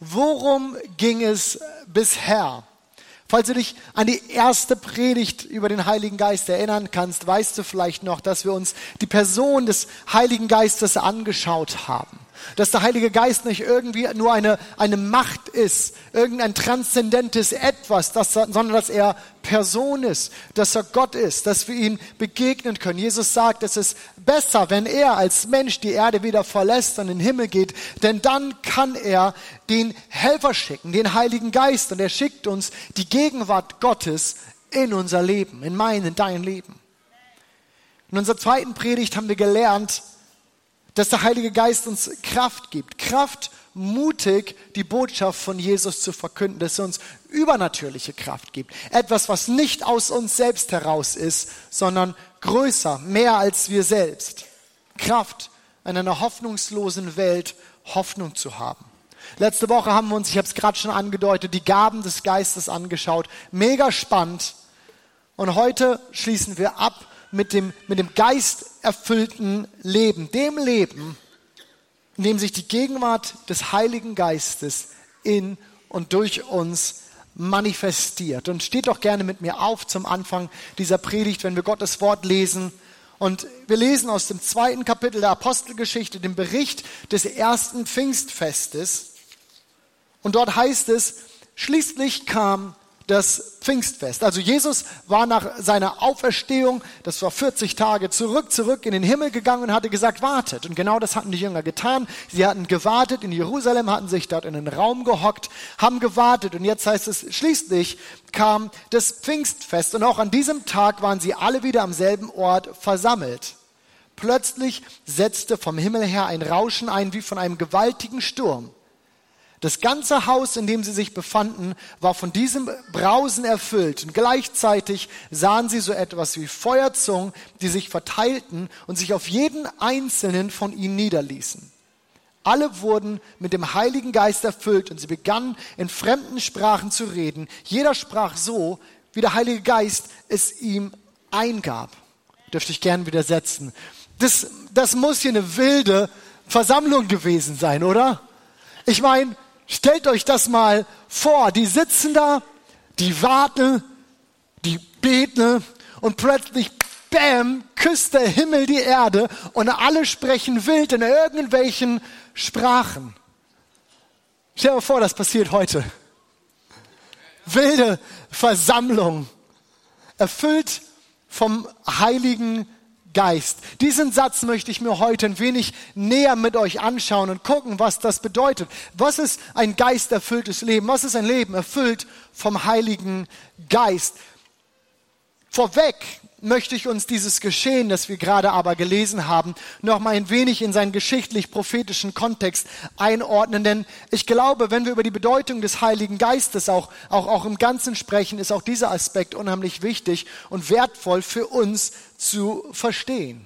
worum ging es bisher? Falls du dich an die erste Predigt über den Heiligen Geist erinnern kannst, weißt du vielleicht noch, dass wir uns die Person des Heiligen Geistes angeschaut haben. Dass der Heilige Geist nicht irgendwie nur eine, eine Macht ist, irgendein transzendentes Etwas, das, sondern dass er Person ist, dass er Gott ist, dass wir ihm begegnen können. Jesus sagt, es ist besser, wenn er als Mensch die Erde wieder verlässt und in den Himmel geht, denn dann kann er den Helfer schicken, den Heiligen Geist, und er schickt uns die Gegenwart Gottes in unser Leben, in mein, in dein Leben. In unserer zweiten Predigt haben wir gelernt, dass der Heilige Geist uns Kraft gibt. Kraft, mutig die Botschaft von Jesus zu verkünden, dass er uns übernatürliche Kraft gibt. Etwas, was nicht aus uns selbst heraus ist, sondern größer, mehr als wir selbst. Kraft, in einer hoffnungslosen Welt Hoffnung zu haben. Letzte Woche haben wir uns, ich habe es gerade schon angedeutet, die Gaben des Geistes angeschaut. Mega spannend. Und heute schließen wir ab mit dem, mit dem geisterfüllten Leben, dem Leben, in dem sich die Gegenwart des Heiligen Geistes in und durch uns manifestiert. Und steht doch gerne mit mir auf zum Anfang dieser Predigt, wenn wir Gottes Wort lesen. Und wir lesen aus dem zweiten Kapitel der Apostelgeschichte den Bericht des ersten Pfingstfestes. Und dort heißt es, schließlich kam das Pfingstfest. Also Jesus war nach seiner Auferstehung, das war 40 Tage zurück, zurück in den Himmel gegangen und hatte gesagt, wartet. Und genau das hatten die Jünger getan. Sie hatten gewartet in Jerusalem, hatten sich dort in den Raum gehockt, haben gewartet. Und jetzt heißt es, schließlich kam das Pfingstfest. Und auch an diesem Tag waren sie alle wieder am selben Ort versammelt. Plötzlich setzte vom Himmel her ein Rauschen ein wie von einem gewaltigen Sturm. Das ganze Haus, in dem sie sich befanden, war von diesem Brausen erfüllt. Und gleichzeitig sahen sie so etwas wie Feuerzungen, die sich verteilten und sich auf jeden einzelnen von ihnen niederließen. Alle wurden mit dem Heiligen Geist erfüllt und sie begannen in fremden Sprachen zu reden. Jeder sprach so, wie der Heilige Geist es ihm eingab. Dürfte ich gern widersetzen. Das, das muss hier eine wilde Versammlung gewesen sein, oder? Ich meine, Stellt euch das mal vor, die sitzen da, die warten, die beten und plötzlich, bam, küsst der Himmel die Erde und alle sprechen wild in irgendwelchen Sprachen. Stell dir vor, das passiert heute. Wilde Versammlung, erfüllt vom Heiligen Geist. Diesen Satz möchte ich mir heute ein wenig näher mit euch anschauen und gucken, was das bedeutet. Was ist ein geisterfülltes Leben? Was ist ein Leben erfüllt vom Heiligen Geist? Vorweg möchte ich uns dieses Geschehen, das wir gerade aber gelesen haben, noch mal ein wenig in seinen geschichtlich-prophetischen Kontext einordnen. Denn ich glaube, wenn wir über die Bedeutung des Heiligen Geistes auch, auch, auch im Ganzen sprechen, ist auch dieser Aspekt unheimlich wichtig und wertvoll für uns zu verstehen.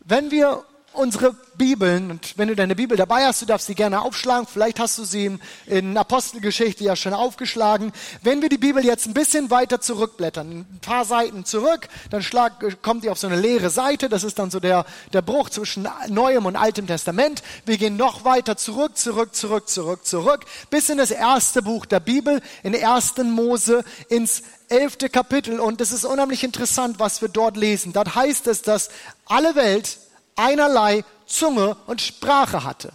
Wenn wir unsere Bibeln. Und wenn du deine Bibel dabei hast, du darfst sie gerne aufschlagen. Vielleicht hast du sie in Apostelgeschichte ja schon aufgeschlagen. Wenn wir die Bibel jetzt ein bisschen weiter zurückblättern, ein paar Seiten zurück, dann schlag, kommt ihr auf so eine leere Seite. Das ist dann so der, der Bruch zwischen Neuem und Altem Testament. Wir gehen noch weiter zurück, zurück, zurück, zurück, zurück, bis in das erste Buch der Bibel, in 1. Mose, ins elfte Kapitel. Und es ist unheimlich interessant, was wir dort lesen. Dort heißt es, dass alle Welt einerlei Zunge und Sprache hatte.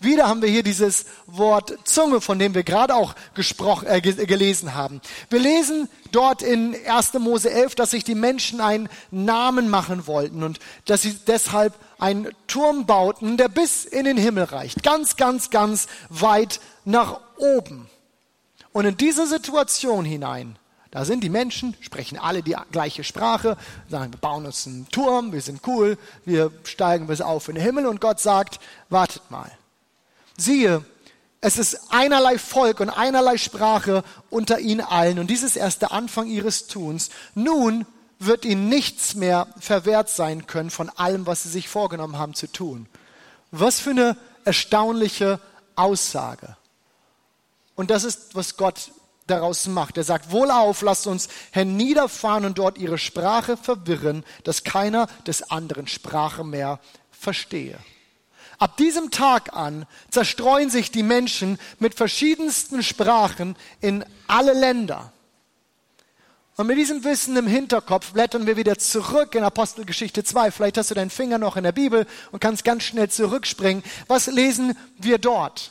Wieder haben wir hier dieses Wort Zunge, von dem wir gerade auch gesprochen, äh, gelesen haben. Wir lesen dort in 1. Mose 11, dass sich die Menschen einen Namen machen wollten und dass sie deshalb einen Turm bauten, der bis in den Himmel reicht. Ganz, ganz, ganz weit nach oben. Und in diese Situation hinein da sind die Menschen, sprechen alle die gleiche Sprache, sagen, wir bauen uns einen Turm, wir sind cool, wir steigen bis auf in den Himmel und Gott sagt, wartet mal. Siehe, es ist einerlei Volk und einerlei Sprache unter ihnen allen und dies ist erst der Anfang ihres Tuns. Nun wird ihnen nichts mehr verwehrt sein können von allem, was sie sich vorgenommen haben zu tun. Was für eine erstaunliche Aussage. Und das ist, was Gott daraus macht. Er sagt, wohlauf, lasst uns herniederfahren und dort ihre Sprache verwirren, dass keiner des anderen Sprache mehr verstehe. Ab diesem Tag an zerstreuen sich die Menschen mit verschiedensten Sprachen in alle Länder. Und mit diesem Wissen im Hinterkopf blättern wir wieder zurück in Apostelgeschichte 2. Vielleicht hast du deinen Finger noch in der Bibel und kannst ganz schnell zurückspringen. Was lesen wir dort?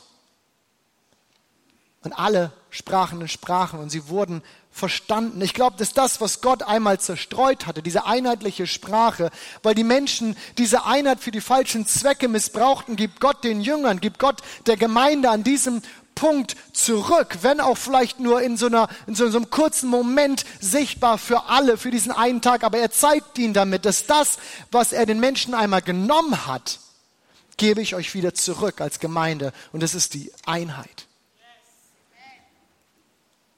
Und alle sprachen in Sprachen und sie wurden verstanden. Ich glaube, dass das, was Gott einmal zerstreut hatte, diese einheitliche Sprache, weil die Menschen diese Einheit für die falschen Zwecke missbrauchten, gibt Gott den Jüngern, gibt Gott der Gemeinde an diesem Punkt zurück, wenn auch vielleicht nur in so, einer, in so, in so einem kurzen Moment sichtbar für alle, für diesen einen Tag. Aber er zeigt ihnen damit, dass das, was er den Menschen einmal genommen hat, gebe ich euch wieder zurück als Gemeinde. Und das ist die Einheit.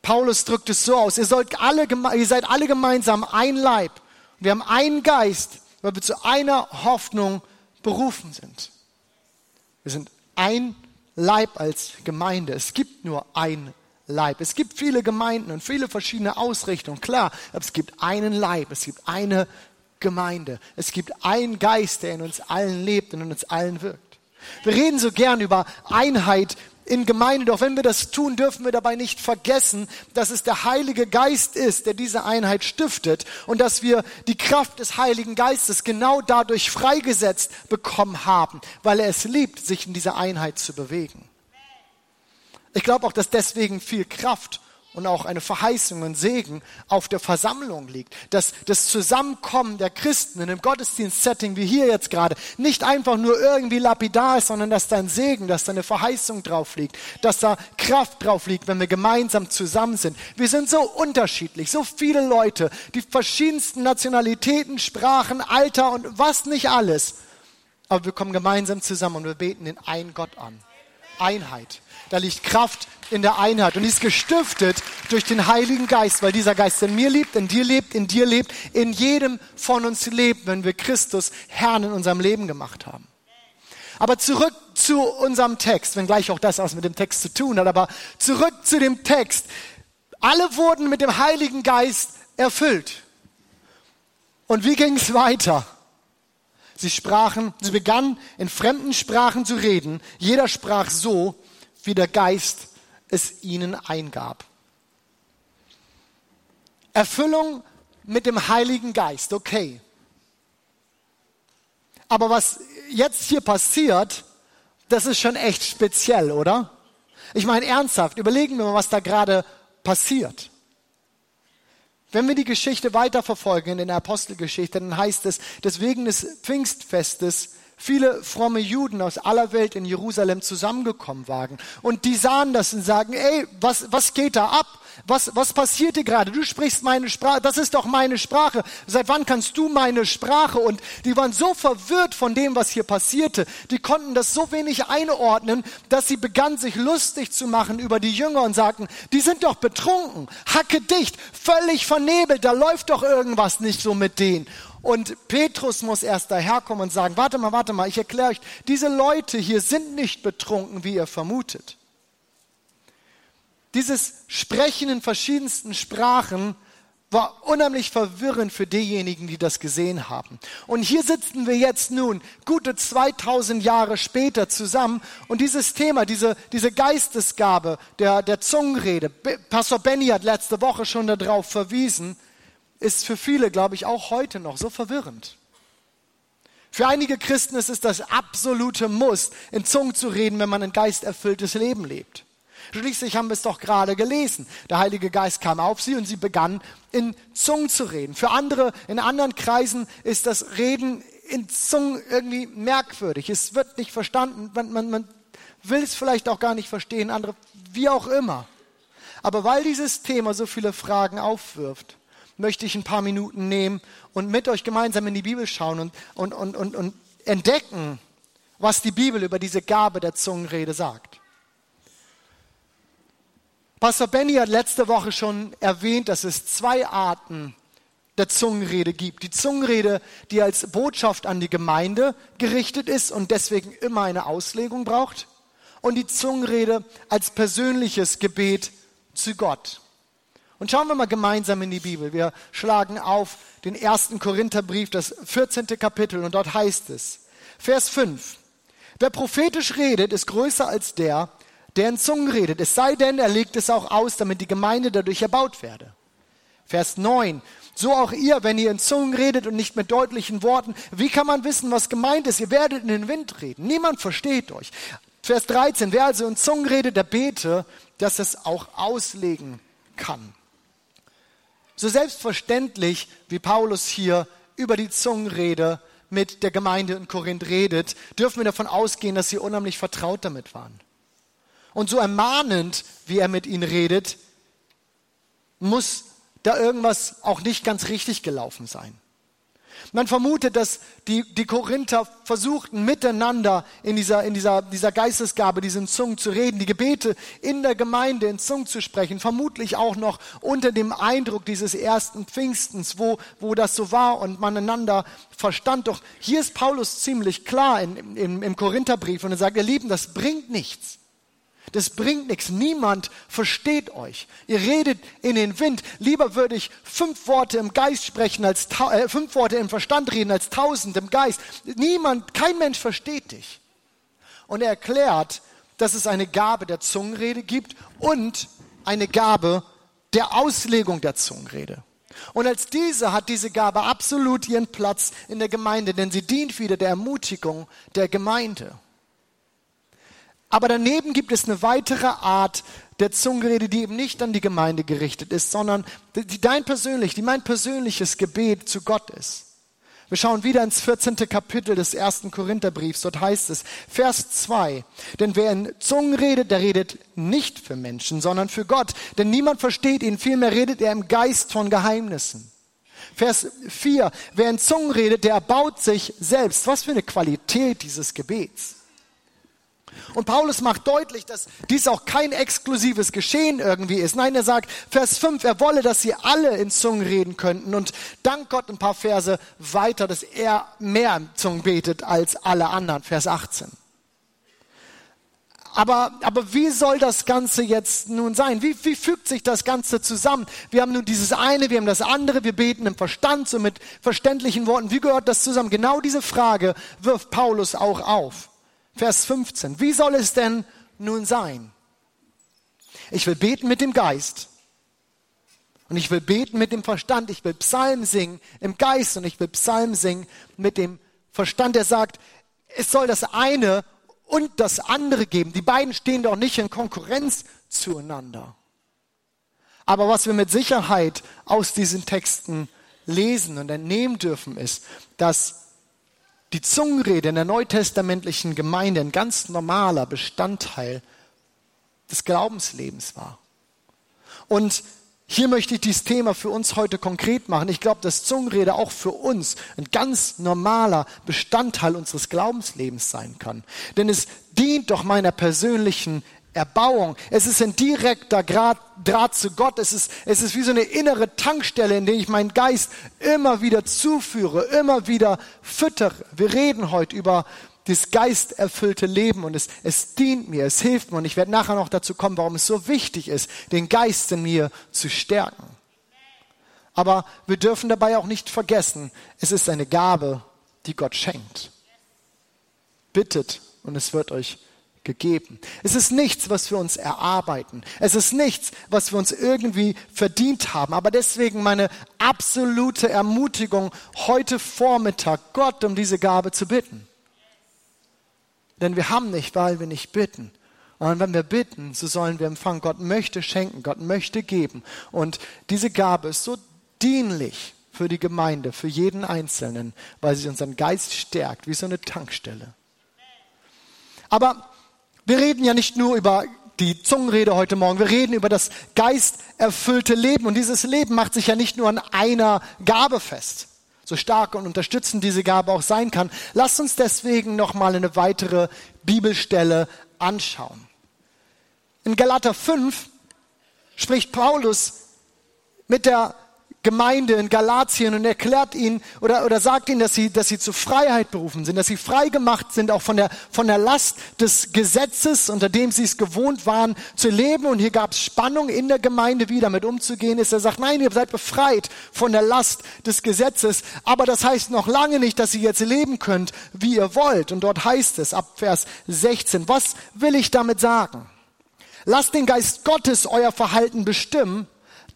Paulus drückt es so aus, ihr, sollt alle, ihr seid alle gemeinsam ein Leib. Wir haben einen Geist, weil wir zu einer Hoffnung berufen sind. Wir sind ein Leib als Gemeinde. Es gibt nur ein Leib. Es gibt viele Gemeinden und viele verschiedene Ausrichtungen, klar, aber es gibt einen Leib, es gibt eine Gemeinde. Es gibt einen Geist, der in uns allen lebt und in uns allen wirkt. Wir reden so gern über Einheit in Gemeinde. Doch wenn wir das tun, dürfen wir dabei nicht vergessen, dass es der Heilige Geist ist, der diese Einheit stiftet und dass wir die Kraft des Heiligen Geistes genau dadurch freigesetzt bekommen haben, weil er es liebt, sich in dieser Einheit zu bewegen. Ich glaube auch, dass deswegen viel Kraft und auch eine Verheißung und Segen auf der Versammlung liegt. Dass das Zusammenkommen der Christen in einem Gottesdienstsetting wie hier jetzt gerade nicht einfach nur irgendwie lapidar ist, sondern dass da ein Segen, dass da eine Verheißung drauf liegt, dass da Kraft drauf liegt, wenn wir gemeinsam zusammen sind. Wir sind so unterschiedlich, so viele Leute, die verschiedensten Nationalitäten, Sprachen, Alter und was nicht alles. Aber wir kommen gemeinsam zusammen und wir beten den einen Gott an. Einheit. Da liegt Kraft in der Einheit und die ist gestiftet durch den Heiligen Geist, weil dieser Geist in mir lebt, in dir lebt, in dir lebt, in jedem von uns lebt, wenn wir Christus Herrn in unserem Leben gemacht haben. Aber zurück zu unserem Text, wenngleich auch das was mit dem Text zu tun hat, aber zurück zu dem Text. Alle wurden mit dem Heiligen Geist erfüllt. Und wie ging es weiter? Sie sprachen, sie begannen in fremden Sprachen zu reden. Jeder sprach so, wie der Geist es ihnen eingab. Erfüllung mit dem Heiligen Geist, okay. Aber was jetzt hier passiert, das ist schon echt speziell, oder? Ich meine ernsthaft, überlegen wir mal, was da gerade passiert. Wenn wir die Geschichte weiterverfolgen in der Apostelgeschichte, dann heißt es, deswegen des Pfingstfestes viele fromme Juden aus aller Welt in Jerusalem zusammengekommen waren. Und die sahen das und sagen, ey, was, was geht da ab? Was, was passiert hier gerade? Du sprichst meine Sprache, das ist doch meine Sprache. Seit wann kannst du meine Sprache? Und die waren so verwirrt von dem, was hier passierte. Die konnten das so wenig einordnen, dass sie begannen, sich lustig zu machen über die Jünger und sagten, die sind doch betrunken, hacke dicht, völlig vernebelt, da läuft doch irgendwas nicht so mit denen. Und Petrus muss erst daherkommen und sagen, warte mal, warte mal, ich erkläre euch, diese Leute hier sind nicht betrunken, wie ihr vermutet. Dieses Sprechen in verschiedensten Sprachen war unheimlich verwirrend für diejenigen, die das gesehen haben. Und hier sitzen wir jetzt nun, gute 2000 Jahre später zusammen und dieses Thema, diese, diese Geistesgabe der, der Zungenrede, Pastor Benny hat letzte Woche schon darauf verwiesen, ist für viele, glaube ich, auch heute noch so verwirrend. Für einige Christen ist es das absolute Muss, in Zungen zu reden, wenn man ein geisterfülltes Leben lebt. Schließlich haben wir es doch gerade gelesen. Der Heilige Geist kam auf sie und sie begann in Zungen zu reden. Für andere, in anderen Kreisen ist das Reden in Zungen irgendwie merkwürdig. Es wird nicht verstanden. Man, man, man will es vielleicht auch gar nicht verstehen. Andere, wie auch immer. Aber weil dieses Thema so viele Fragen aufwirft, möchte ich ein paar Minuten nehmen und mit euch gemeinsam in die Bibel schauen und, und, und, und, und entdecken, was die Bibel über diese Gabe der Zungenrede sagt. Pastor Benny hat letzte Woche schon erwähnt, dass es zwei Arten der Zungenrede gibt. Die Zungenrede, die als Botschaft an die Gemeinde gerichtet ist und deswegen immer eine Auslegung braucht. Und die Zungenrede als persönliches Gebet zu Gott. Und schauen wir mal gemeinsam in die Bibel. Wir schlagen auf den ersten Korintherbrief, das 14. Kapitel, und dort heißt es, Vers 5. Wer prophetisch redet, ist größer als der, der in Zungen redet. Es sei denn, er legt es auch aus, damit die Gemeinde dadurch erbaut werde. Vers 9. So auch ihr, wenn ihr in Zungen redet und nicht mit deutlichen Worten. Wie kann man wissen, was gemeint ist? Ihr werdet in den Wind reden. Niemand versteht euch. Vers 13. Wer also in Zungen redet, der bete, dass es auch auslegen kann. So selbstverständlich, wie Paulus hier über die Zungenrede mit der Gemeinde in Korinth redet, dürfen wir davon ausgehen, dass sie unheimlich vertraut damit waren. Und so ermahnend, wie er mit ihnen redet, muss da irgendwas auch nicht ganz richtig gelaufen sein. Man vermutet, dass die, die Korinther versuchten, miteinander in dieser, in dieser, dieser Geistesgabe, diesen Zungen zu reden, die Gebete in der Gemeinde in Zungen zu sprechen, vermutlich auch noch unter dem Eindruck dieses ersten Pfingstens, wo, wo das so war und man einander verstand. Doch hier ist Paulus ziemlich klar in, in, im Korintherbrief und er sagt, ihr Lieben, das bringt nichts. Das bringt nichts. Niemand versteht euch. Ihr redet in den Wind. Lieber würde ich fünf Worte im Geist sprechen, als äh, fünf Worte im Verstand reden, als tausend im Geist. Niemand, kein Mensch versteht dich. Und er erklärt, dass es eine Gabe der Zungenrede gibt und eine Gabe der Auslegung der Zungenrede. Und als diese hat diese Gabe absolut ihren Platz in der Gemeinde, denn sie dient wieder der Ermutigung der Gemeinde. Aber daneben gibt es eine weitere Art der Zungenrede, die eben nicht an die Gemeinde gerichtet ist, sondern die dein persönlich, die mein persönliches Gebet zu Gott ist. Wir schauen wieder ins 14. Kapitel des ersten Korintherbriefs. Dort heißt es, Vers 2, denn wer in Zungen redet, der redet nicht für Menschen, sondern für Gott. Denn niemand versteht ihn, vielmehr redet er im Geist von Geheimnissen. Vers 4, wer in Zungen redet, der erbaut sich selbst. Was für eine Qualität dieses Gebets. Und Paulus macht deutlich, dass dies auch kein exklusives Geschehen irgendwie ist. Nein, er sagt, Vers 5, er wolle, dass sie alle in Zungen reden könnten. Und dank Gott ein paar Verse weiter, dass er mehr in Zungen betet als alle anderen. Vers 18. Aber, aber wie soll das Ganze jetzt nun sein? Wie, wie fügt sich das Ganze zusammen? Wir haben nun dieses eine, wir haben das andere, wir beten im Verstand, so mit verständlichen Worten. Wie gehört das zusammen? Genau diese Frage wirft Paulus auch auf. Vers 15. Wie soll es denn nun sein? Ich will beten mit dem Geist. Und ich will beten mit dem Verstand. Ich will Psalm singen im Geist und ich will Psalm singen mit dem Verstand. Er sagt, es soll das eine und das andere geben. Die beiden stehen doch nicht in Konkurrenz zueinander. Aber was wir mit Sicherheit aus diesen Texten lesen und entnehmen dürfen, ist, dass die Zungenrede in der neutestamentlichen Gemeinde ein ganz normaler Bestandteil des Glaubenslebens war. Und hier möchte ich dieses Thema für uns heute konkret machen. Ich glaube, dass Zungenrede auch für uns ein ganz normaler Bestandteil unseres Glaubenslebens sein kann. Denn es dient doch meiner persönlichen Erbauung. Es ist ein direkter Draht, Draht zu Gott. Es ist, es ist wie so eine innere Tankstelle, in der ich meinen Geist immer wieder zuführe, immer wieder füttere. Wir reden heute über das geisterfüllte Leben und es, es dient mir, es hilft mir und ich werde nachher noch dazu kommen, warum es so wichtig ist, den Geist in mir zu stärken. Aber wir dürfen dabei auch nicht vergessen, es ist eine Gabe, die Gott schenkt. Bittet und es wird euch gegeben. Es ist nichts, was wir uns erarbeiten. Es ist nichts, was wir uns irgendwie verdient haben. Aber deswegen meine absolute Ermutigung, heute Vormittag Gott um diese Gabe zu bitten. Denn wir haben nicht, weil wir nicht bitten. Und wenn wir bitten, so sollen wir empfangen. Gott möchte schenken, Gott möchte geben. Und diese Gabe ist so dienlich für die Gemeinde, für jeden Einzelnen, weil sie unseren Geist stärkt, wie so eine Tankstelle. Aber wir reden ja nicht nur über die Zungenrede heute Morgen, wir reden über das geisterfüllte Leben. Und dieses Leben macht sich ja nicht nur an einer Gabe fest, so stark und unterstützend diese Gabe auch sein kann. Lasst uns deswegen nochmal eine weitere Bibelstelle anschauen. In Galater 5 spricht Paulus mit der Gemeinde in Galatien und erklärt ihnen oder, oder sagt ihnen, dass sie, dass sie zur Freiheit berufen sind, dass sie frei gemacht sind, auch von der, von der Last des Gesetzes, unter dem sie es gewohnt waren zu leben. Und hier gab es Spannung in der Gemeinde, wie damit umzugehen ist. Er sagt, nein, ihr seid befreit von der Last des Gesetzes. Aber das heißt noch lange nicht, dass ihr jetzt leben könnt, wie ihr wollt. Und dort heißt es ab Vers 16, was will ich damit sagen? Lasst den Geist Gottes euer Verhalten bestimmen,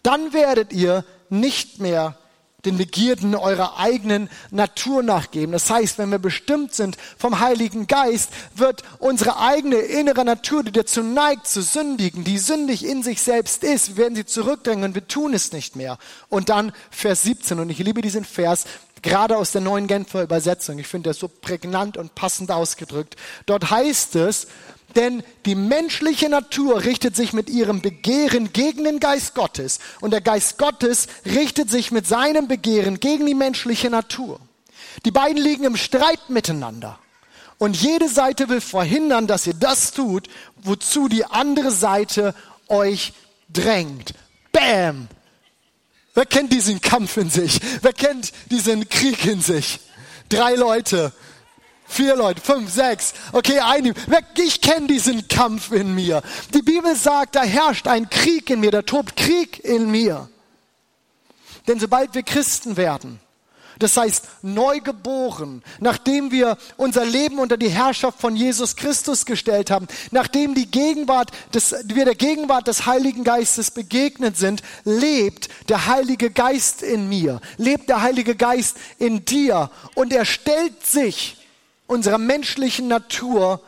dann werdet ihr nicht mehr den Begierden eurer eigenen Natur nachgeben. Das heißt, wenn wir bestimmt sind vom Heiligen Geist, wird unsere eigene innere Natur, die dazu neigt zu sündigen, die sündig in sich selbst ist, wir werden sie zurückdrängen und wir tun es nicht mehr. Und dann Vers 17, und ich liebe diesen Vers, gerade aus der neuen Genfer Übersetzung. Ich finde das so prägnant und passend ausgedrückt. Dort heißt es, denn die menschliche Natur richtet sich mit ihrem Begehren gegen den Geist Gottes und der Geist Gottes richtet sich mit seinem Begehren gegen die menschliche Natur. Die beiden liegen im Streit miteinander. Und jede Seite will verhindern, dass ihr das tut, wozu die andere Seite euch drängt. Bam! Wer kennt diesen Kampf in sich? Wer kennt diesen Krieg in sich? Drei Leute Vier Leute, fünf, sechs. Okay, einige. Ich kenne diesen Kampf in mir. Die Bibel sagt, da herrscht ein Krieg in mir, da tobt Krieg in mir. Denn sobald wir Christen werden, das heißt neugeboren, nachdem wir unser Leben unter die Herrschaft von Jesus Christus gestellt haben, nachdem die Gegenwart des, wir der Gegenwart des Heiligen Geistes begegnet sind, lebt der Heilige Geist in mir, lebt der Heilige Geist in dir und er stellt sich unserer menschlichen Natur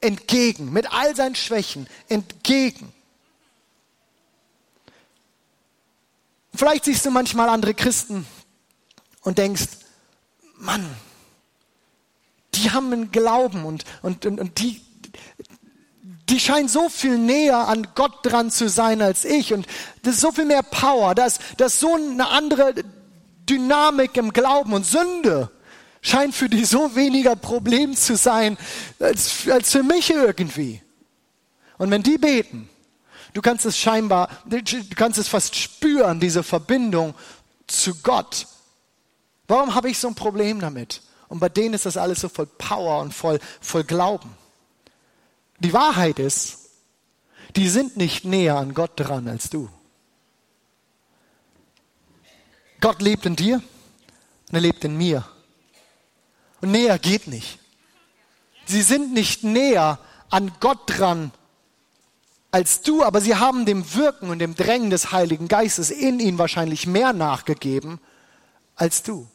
entgegen, mit all seinen Schwächen entgegen. Vielleicht siehst du manchmal andere Christen und denkst, Mann, die haben einen Glauben und, und, und, und die, die scheinen so viel näher an Gott dran zu sein als ich und das ist so viel mehr Power, das, das ist so eine andere Dynamik im Glauben und Sünde scheint für die so weniger Problem zu sein als, als für mich irgendwie. Und wenn die beten, du kannst es scheinbar, du kannst es fast spüren, diese Verbindung zu Gott. Warum habe ich so ein Problem damit? Und bei denen ist das alles so voll Power und voll, voll Glauben. Die Wahrheit ist, die sind nicht näher an Gott dran als du. Gott lebt in dir und er lebt in mir. Und näher geht nicht. Sie sind nicht näher an Gott dran als du, aber sie haben dem Wirken und dem Drängen des Heiligen Geistes in ihnen wahrscheinlich mehr nachgegeben als du.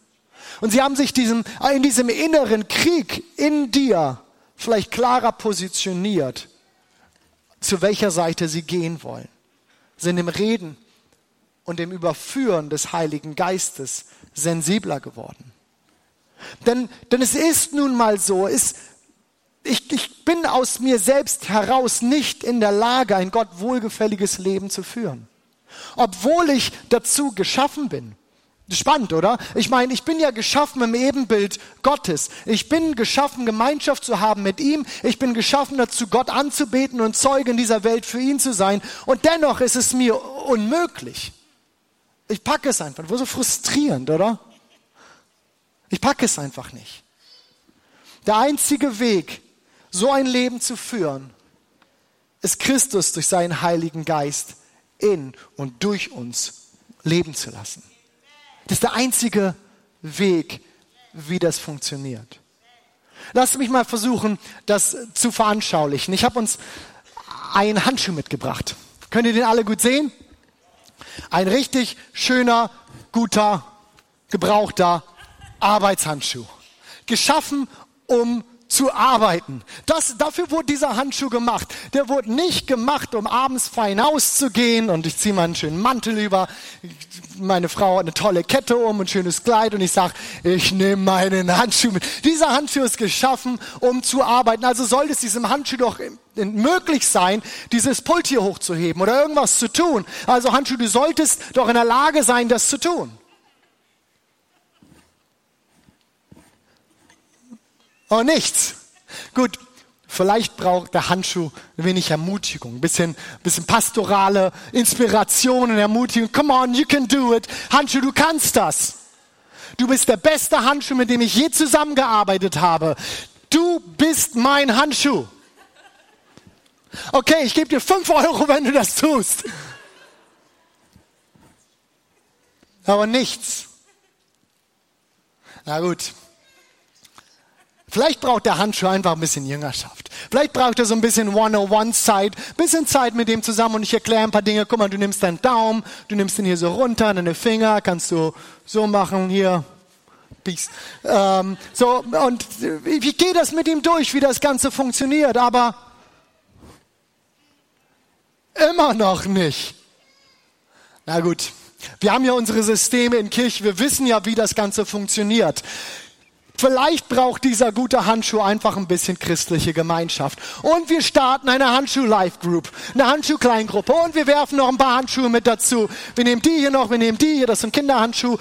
Und sie haben sich diesem, in diesem inneren Krieg in dir vielleicht klarer positioniert, zu welcher Seite sie gehen wollen. Sind im Reden und im Überführen des Heiligen Geistes sensibler geworden. Denn, denn es ist nun mal so, ist, ich, ich bin aus mir selbst heraus nicht in der Lage, ein Gott wohlgefälliges Leben zu führen. Obwohl ich dazu geschaffen bin. Spannend, oder? Ich meine, ich bin ja geschaffen im Ebenbild Gottes. Ich bin geschaffen, Gemeinschaft zu haben mit ihm. Ich bin geschaffen dazu, Gott anzubeten und Zeuge in dieser Welt für ihn zu sein. Und dennoch ist es mir unmöglich. Ich packe es einfach. Wo so frustrierend, oder? Ich packe es einfach nicht. Der einzige Weg, so ein Leben zu führen, ist Christus durch seinen Heiligen Geist in und durch uns leben zu lassen. Das ist der einzige Weg, wie das funktioniert. Lasst mich mal versuchen, das zu veranschaulichen. Ich habe uns einen Handschuh mitgebracht. Könnt ihr den alle gut sehen? Ein richtig schöner, guter, gebrauchter Arbeitshandschuh. Geschaffen, um zu arbeiten. Das, dafür wurde dieser Handschuh gemacht. Der wurde nicht gemacht, um abends fein auszugehen und ich ziehe meinen schönen Mantel über. Meine Frau hat eine tolle Kette um, ein schönes Kleid und ich sage, ich nehme meinen Handschuh mit. Dieser Handschuh ist geschaffen, um zu arbeiten. Also sollte es diesem Handschuh doch möglich sein, dieses Pult hier hochzuheben oder irgendwas zu tun. Also Handschuh, du solltest doch in der Lage sein, das zu tun. Oh, nichts. Gut, Vielleicht braucht der Handschuh ein wenig Ermutigung, ein bisschen, bisschen pastorale Inspiration und Ermutigung. Come on, you can do it. Handschuh, du kannst das. Du bist der beste Handschuh, mit dem ich je zusammengearbeitet habe. Du bist mein Handschuh. Okay, ich gebe dir fünf Euro, wenn du das tust. Aber nichts. Na gut. Vielleicht braucht der Handschuh einfach ein bisschen Jüngerschaft. Vielleicht braucht er so ein bisschen One-on-One-Zeit, bisschen Zeit mit dem zusammen und ich erkläre ein paar Dinge. Guck mal, du nimmst deinen Daumen, du nimmst ihn hier so runter, deine Finger, kannst du so machen, hier, Peace. Ähm, so, und ich gehe das mit ihm durch, wie das Ganze funktioniert, aber immer noch nicht. Na gut, wir haben ja unsere Systeme in Kirche, wir wissen ja, wie das Ganze funktioniert. Vielleicht braucht dieser gute Handschuh einfach ein bisschen christliche Gemeinschaft. Und wir starten eine Handschuh-Life-Group, eine Handschuh-Kleingruppe. Und wir werfen noch ein paar Handschuhe mit dazu. Wir nehmen die hier noch, wir nehmen die hier, das sind Kinderhandschuhe,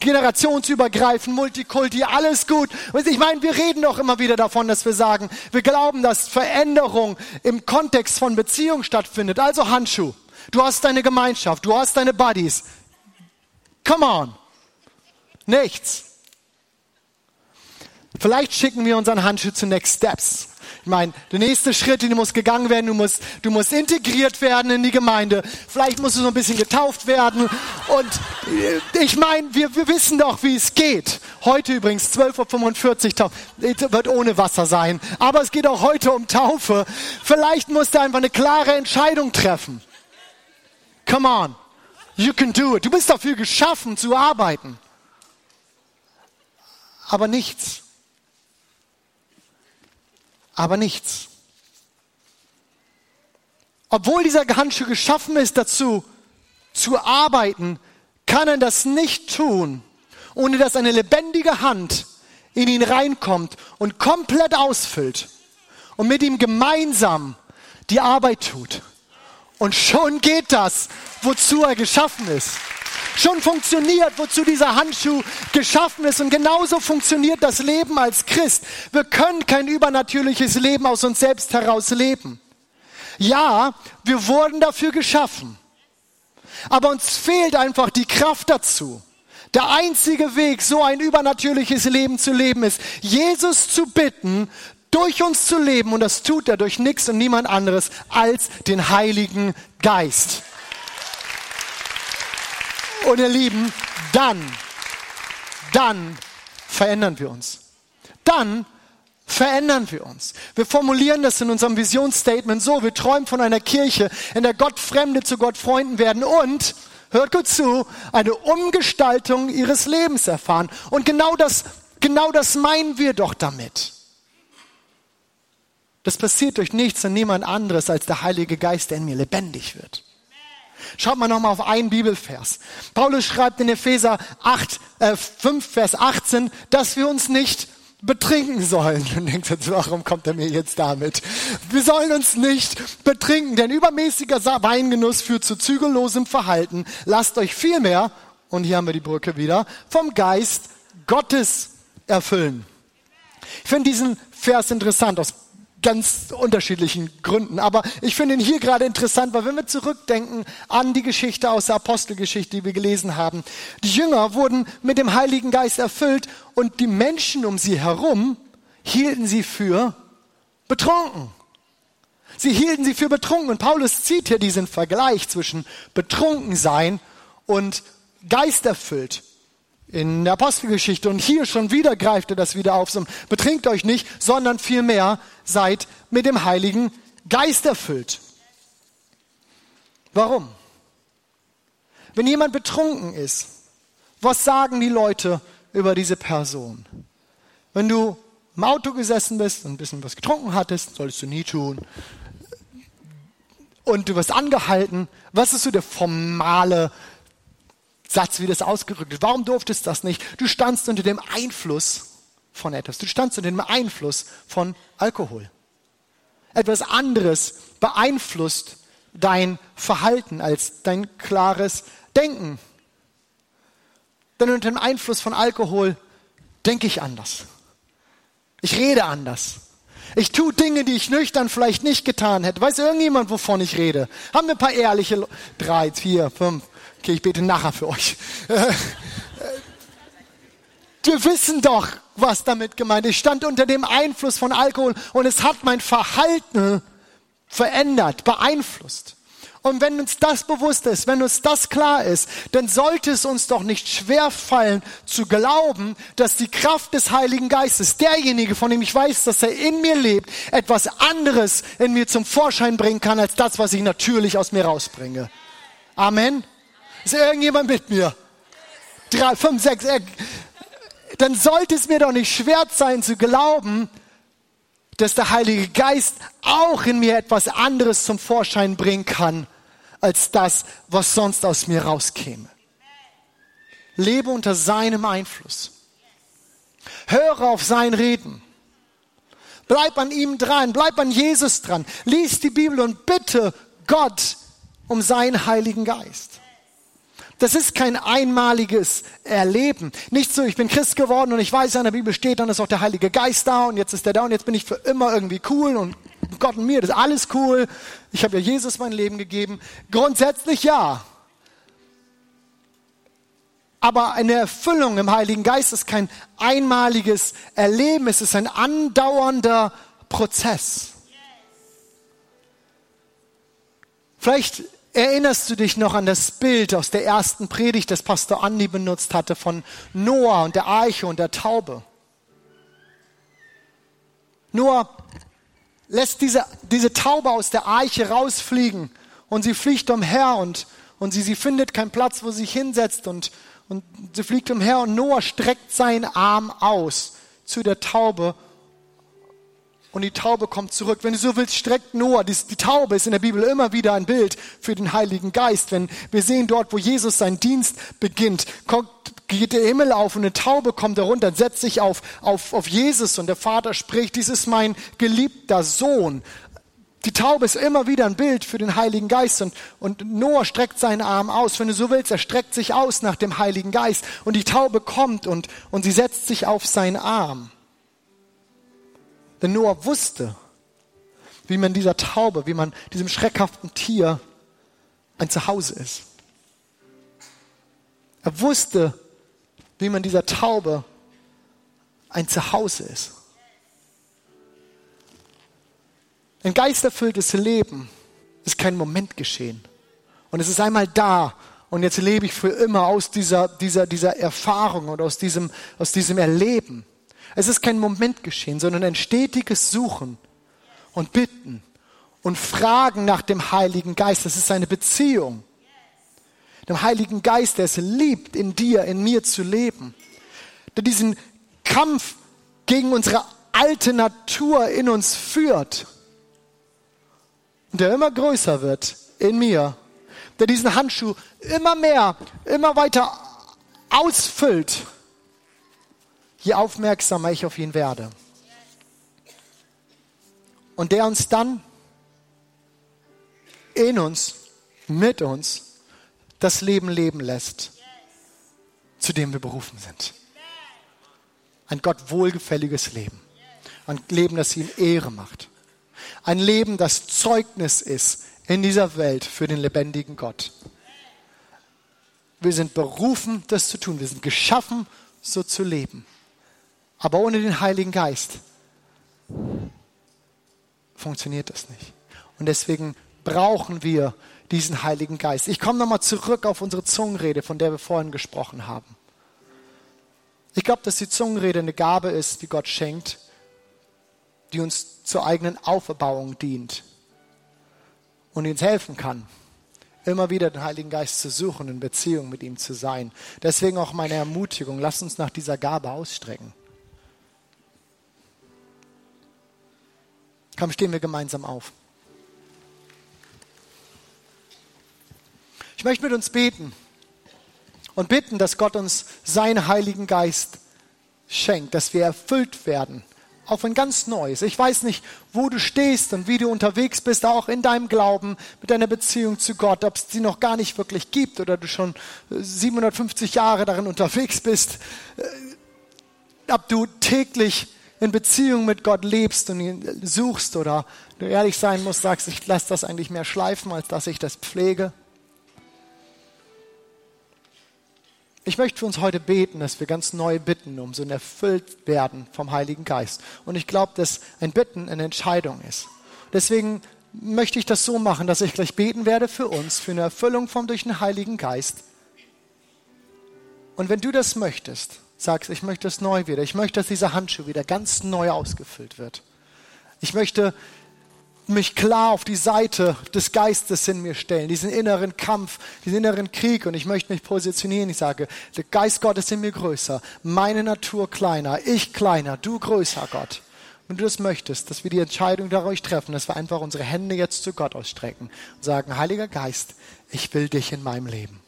generationsübergreifend, Multikulti, alles gut. Ich meine, wir reden doch immer wieder davon, dass wir sagen, wir glauben, dass Veränderung im Kontext von Beziehung stattfindet. Also Handschuh. Du hast deine Gemeinschaft, du hast deine Buddies. Come on. Nichts. Vielleicht schicken wir unseren Handschuh zu Next Steps. Ich meine, der nächste Schritt, den muss gegangen werden, du musst, du musst integriert werden in die Gemeinde. Vielleicht musst du so ein bisschen getauft werden. Und äh, ich meine, wir, wir wissen doch, wie es geht. Heute übrigens 12.45 Uhr wird ohne Wasser sein. Aber es geht auch heute um Taufe. Vielleicht musst du einfach eine klare Entscheidung treffen. Come on. You can do it. Du bist dafür geschaffen zu arbeiten. Aber nichts aber nichts. Obwohl dieser Handschuh geschaffen ist dazu, zu arbeiten, kann er das nicht tun, ohne dass eine lebendige Hand in ihn reinkommt und komplett ausfüllt und mit ihm gemeinsam die Arbeit tut. Und schon geht das, wozu er geschaffen ist schon funktioniert, wozu dieser Handschuh geschaffen ist. Und genauso funktioniert das Leben als Christ. Wir können kein übernatürliches Leben aus uns selbst heraus leben. Ja, wir wurden dafür geschaffen. Aber uns fehlt einfach die Kraft dazu. Der einzige Weg, so ein übernatürliches Leben zu leben, ist, Jesus zu bitten, durch uns zu leben. Und das tut er durch nichts und niemand anderes als den Heiligen Geist. Und ihr Lieben, dann, dann verändern wir uns. Dann verändern wir uns. Wir formulieren das in unserem Visionsstatement so, wir träumen von einer Kirche, in der Gott Fremde zu Gott Freunden werden und, hört gut zu, eine Umgestaltung ihres Lebens erfahren. Und genau das, genau das meinen wir doch damit. Das passiert durch nichts und niemand anderes als der Heilige Geist, der in mir lebendig wird. Schaut mal nochmal auf einen Bibelvers. Paulus schreibt in Epheser 8, äh, 5, Vers 18, dass wir uns nicht betrinken sollen. Und denkt jetzt, warum kommt er mir jetzt damit? Wir sollen uns nicht betrinken, denn übermäßiger Weingenuss führt zu zügellosem Verhalten. Lasst euch vielmehr, und hier haben wir die Brücke wieder, vom Geist Gottes erfüllen. Ich finde diesen Vers interessant aus ganz unterschiedlichen Gründen. Aber ich finde ihn hier gerade interessant, weil wenn wir zurückdenken an die Geschichte aus der Apostelgeschichte, die wir gelesen haben, die Jünger wurden mit dem Heiligen Geist erfüllt und die Menschen um sie herum hielten sie für betrunken. Sie hielten sie für betrunken. Und Paulus zieht hier diesen Vergleich zwischen Betrunkensein und Geisterfüllt in der Apostelgeschichte. Und hier schon wieder greift er das wieder auf. So, betrinkt euch nicht, sondern vielmehr seid mit dem Heiligen Geist erfüllt. Warum? Wenn jemand betrunken ist, was sagen die Leute über diese Person? Wenn du im Auto gesessen bist und ein bisschen was getrunken hattest, solltest du nie tun. Und du wirst angehalten, was ist so der formale Satz, wie das ausgerückt wird. Warum durftest du das nicht? Du standst unter dem Einfluss von etwas. Du standst unter dem Einfluss von Alkohol. Etwas anderes beeinflusst dein Verhalten als dein klares Denken. Denn unter dem Einfluss von Alkohol denke ich anders. Ich rede anders. Ich tue Dinge, die ich nüchtern vielleicht nicht getan hätte. Weiß irgendjemand, wovon ich rede? Haben wir ein paar ehrliche... Le Drei, vier, fünf. Okay, ich bete nachher für euch. Wir wissen doch, was damit gemeint ist. Ich stand unter dem Einfluss von Alkohol und es hat mein Verhalten verändert, beeinflusst. Und wenn uns das bewusst ist, wenn uns das klar ist, dann sollte es uns doch nicht schwer fallen zu glauben, dass die Kraft des Heiligen Geistes, derjenige, von dem ich weiß, dass er in mir lebt, etwas anderes in mir zum Vorschein bringen kann, als das, was ich natürlich aus mir rausbringe. Amen. Ist irgendjemand mit mir? Drei, fünf, sechs. Äh, dann sollte es mir doch nicht schwer sein zu glauben, dass der Heilige Geist auch in mir etwas anderes zum Vorschein bringen kann, als das, was sonst aus mir rauskäme. Lebe unter seinem Einfluss. Höre auf sein Reden. Bleib an ihm dran, bleib an Jesus dran. Lies die Bibel und bitte Gott um seinen Heiligen Geist. Das ist kein einmaliges Erleben. Nicht so, ich bin Christ geworden und ich weiß, in der Bibel steht, dann ist auch der Heilige Geist da und jetzt ist der da und jetzt bin ich für immer irgendwie cool und Gott und mir, das ist alles cool. Ich habe ja Jesus mein Leben gegeben. Grundsätzlich ja. Aber eine Erfüllung im Heiligen Geist ist kein einmaliges Erleben, es ist ein andauernder Prozess. Vielleicht Erinnerst du dich noch an das Bild aus der ersten Predigt, das Pastor Andi benutzt hatte, von Noah und der Arche und der Taube? Noah lässt diese, diese Taube aus der Arche rausfliegen und sie fliegt umher und, und sie, sie findet keinen Platz, wo sie sich hinsetzt und, und sie fliegt umher und Noah streckt seinen Arm aus zu der Taube und die Taube kommt zurück. Wenn du so willst, streckt Noah. Die, die, Taube ist in der Bibel immer wieder ein Bild für den Heiligen Geist. Wenn wir sehen dort, wo Jesus seinen Dienst beginnt, kommt, geht der Himmel auf und eine Taube kommt herunter, setzt sich auf, auf, auf Jesus und der Vater spricht, dies ist mein geliebter Sohn. Die Taube ist immer wieder ein Bild für den Heiligen Geist und, und Noah streckt seinen Arm aus. Wenn du so willst, er streckt sich aus nach dem Heiligen Geist und die Taube kommt und, und sie setzt sich auf seinen Arm. Denn Noah wusste, wie man dieser Taube, wie man diesem schreckhaften Tier ein Zuhause ist. Er wusste, wie man dieser Taube ein Zuhause ist. Ein geisterfülltes Leben ist kein Moment geschehen. Und es ist einmal da und jetzt lebe ich für immer aus dieser, dieser, dieser Erfahrung und aus diesem, aus diesem Erleben. Es ist kein Moment geschehen, sondern ein stetiges Suchen und Bitten und Fragen nach dem Heiligen Geist. Das ist eine Beziehung. Dem Heiligen Geist, der es liebt, in dir, in mir zu leben. Der diesen Kampf gegen unsere alte Natur in uns führt. Und der immer größer wird in mir. Der diesen Handschuh immer mehr, immer weiter ausfüllt je aufmerksamer ich auf ihn werde. Und der uns dann in uns, mit uns, das Leben leben lässt, zu dem wir berufen sind. Ein Gott wohlgefälliges Leben. Ein Leben, das ihm Ehre macht. Ein Leben, das Zeugnis ist in dieser Welt für den lebendigen Gott. Wir sind berufen, das zu tun. Wir sind geschaffen, so zu leben. Aber ohne den Heiligen Geist funktioniert das nicht. Und deswegen brauchen wir diesen Heiligen Geist. Ich komme nochmal zurück auf unsere Zungenrede, von der wir vorhin gesprochen haben. Ich glaube, dass die Zungenrede eine Gabe ist, die Gott schenkt, die uns zur eigenen Auferbauung dient und uns helfen kann, immer wieder den Heiligen Geist zu suchen, in Beziehung mit ihm zu sein. Deswegen auch meine Ermutigung, lass uns nach dieser Gabe ausstrecken. Komm, stehen wir gemeinsam auf. Ich möchte mit uns beten und bitten, dass Gott uns seinen Heiligen Geist schenkt, dass wir erfüllt werden auf ein ganz neues. Ich weiß nicht, wo du stehst und wie du unterwegs bist, auch in deinem Glauben, mit deiner Beziehung zu Gott, ob es sie noch gar nicht wirklich gibt oder du schon 750 Jahre darin unterwegs bist, äh, ob du täglich in Beziehung mit Gott lebst und ihn suchst oder du ehrlich sein musst, sagst, ich lasse das eigentlich mehr schleifen, als dass ich das pflege. Ich möchte für uns heute beten, dass wir ganz neu bitten, um so ein erfüllt werden vom Heiligen Geist. Und ich glaube, dass ein Bitten eine Entscheidung ist. Deswegen möchte ich das so machen, dass ich gleich beten werde für uns, für eine Erfüllung vom durch den Heiligen Geist. Und wenn du das möchtest, sagst, ich möchte es neu wieder, ich möchte, dass dieser Handschuh wieder ganz neu ausgefüllt wird. Ich möchte mich klar auf die Seite des Geistes in mir stellen, diesen inneren Kampf, diesen inneren Krieg und ich möchte mich positionieren. Ich sage, der Geist Gottes in mir größer, meine Natur kleiner, ich kleiner, du größer, Gott. Wenn du das möchtest, dass wir die Entscheidung dadurch treffen, dass wir einfach unsere Hände jetzt zu Gott ausstrecken und sagen, Heiliger Geist, ich will dich in meinem Leben.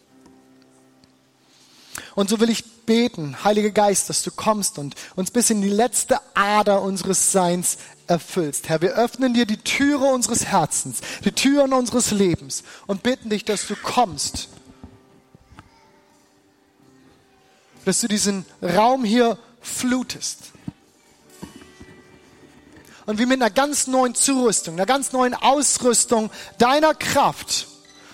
Und so will ich beten, Heiliger Geist, dass du kommst und uns bis in die letzte Ader unseres Seins erfüllst. Herr, wir öffnen dir die Türe unseres Herzens, die Türen unseres Lebens und bitten dich, dass du kommst. Dass du diesen Raum hier flutest. Und wir mit einer ganz neuen Zurüstung, einer ganz neuen Ausrüstung deiner Kraft,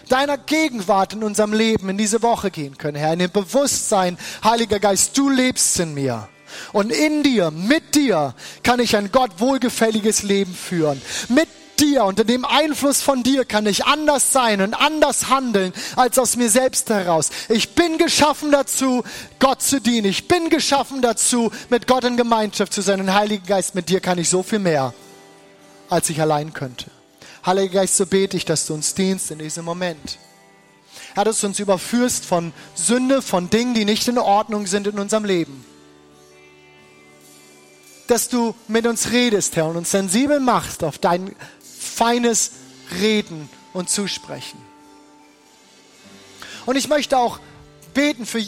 deiner Gegenwart in unserem Leben in diese Woche gehen können, Herr. In dem Bewusstsein, Heiliger Geist, du lebst in mir. Und in dir, mit dir, kann ich ein Gott wohlgefälliges Leben führen. Mit dir, unter dem Einfluss von dir kann ich anders sein und anders handeln als aus mir selbst heraus. Ich bin geschaffen dazu, Gott zu dienen. Ich bin geschaffen dazu, mit Gott in Gemeinschaft zu sein. Und Heiliger Geist, mit dir kann ich so viel mehr, als ich allein könnte. Heiliger Geist, so bete ich, dass du uns dienst in diesem Moment. Herr, dass du uns überführst von Sünde, von Dingen, die nicht in Ordnung sind in unserem Leben dass du mit uns redest, Herr, und uns sensibel machst auf dein feines Reden und Zusprechen. Und ich möchte auch beten für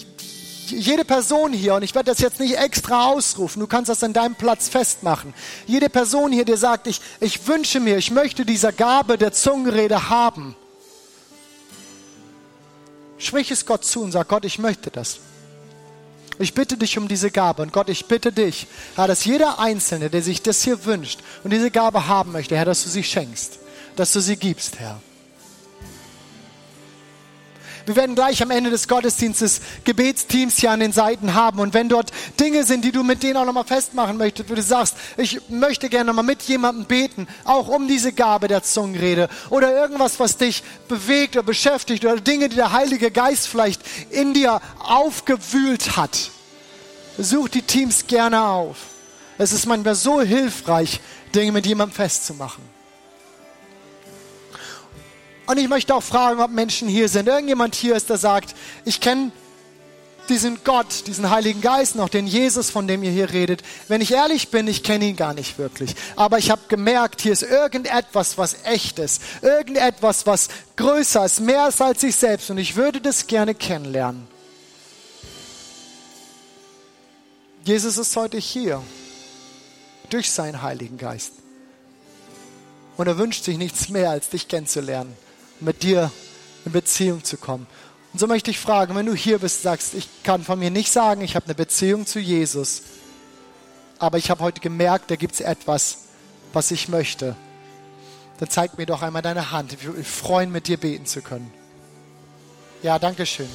jede Person hier, und ich werde das jetzt nicht extra ausrufen, du kannst das an deinem Platz festmachen. Jede Person hier, die sagt, ich, ich wünsche mir, ich möchte diese Gabe der Zungenrede haben. Sprich es Gott zu und sag, Gott, ich möchte das. Ich bitte dich um diese Gabe. Und Gott, ich bitte dich, Herr, dass jeder Einzelne, der sich das hier wünscht und diese Gabe haben möchte, Herr, dass du sie schenkst, dass du sie gibst, Herr. Wir werden gleich am Ende des Gottesdienstes Gebetsteams hier an den Seiten haben. Und wenn dort Dinge sind, die du mit denen auch nochmal festmachen möchtest, wo du sagst, ich möchte gerne nochmal mit jemandem beten, auch um diese Gabe der Zungenrede oder irgendwas, was dich bewegt oder beschäftigt oder Dinge, die der Heilige Geist vielleicht in dir aufgewühlt hat. Such die Teams gerne auf. Es ist manchmal so hilfreich, Dinge mit jemandem festzumachen. Und ich möchte auch fragen, ob Menschen hier sind. Irgendjemand hier ist, der sagt, ich kenne diesen Gott, diesen Heiligen Geist noch, den Jesus, von dem ihr hier redet. Wenn ich ehrlich bin, ich kenne ihn gar nicht wirklich. Aber ich habe gemerkt, hier ist irgendetwas, was echt ist. Irgendetwas, was größer ist, mehr ist als ich selbst. Und ich würde das gerne kennenlernen. Jesus ist heute hier. Durch seinen Heiligen Geist. Und er wünscht sich nichts mehr, als dich kennenzulernen mit dir in Beziehung zu kommen. Und so möchte ich fragen, wenn du hier bist, sagst, ich kann von mir nicht sagen, ich habe eine Beziehung zu Jesus, aber ich habe heute gemerkt, da gibt es etwas, was ich möchte. Dann zeig mir doch einmal deine Hand. Ich würde mich freuen, mit dir beten zu können. Ja, danke schön.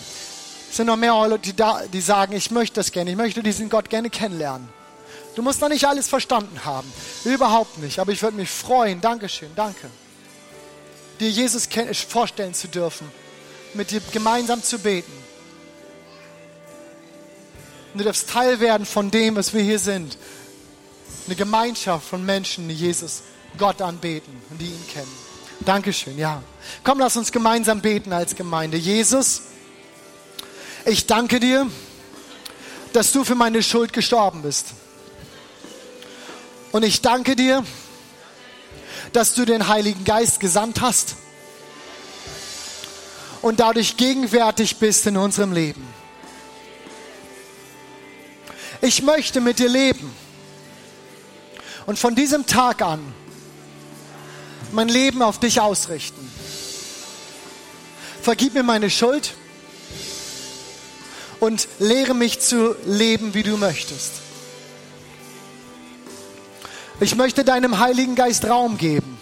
Es sind noch mehr Leute, die, da, die sagen, ich möchte das gerne, ich möchte diesen Gott gerne kennenlernen. Du musst noch nicht alles verstanden haben. Überhaupt nicht. Aber ich würde mich freuen. Dankeschön. Danke dir Jesus vorstellen zu dürfen, mit dir gemeinsam zu beten. Und du darfst Teil werden von dem, was wir hier sind. Eine Gemeinschaft von Menschen, die Jesus Gott anbeten und die ihn kennen. Dankeschön, ja. Komm, lass uns gemeinsam beten als Gemeinde. Jesus, ich danke dir, dass du für meine Schuld gestorben bist. Und ich danke dir, dass du den Heiligen Geist gesandt hast und dadurch gegenwärtig bist in unserem Leben. Ich möchte mit dir leben und von diesem Tag an mein Leben auf dich ausrichten. Vergib mir meine Schuld und lehre mich zu leben, wie du möchtest. Ich möchte deinem Heiligen Geist Raum geben.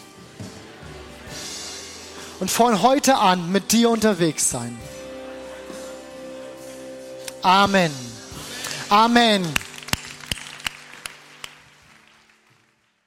Und von heute an mit dir unterwegs sein. Amen. Amen.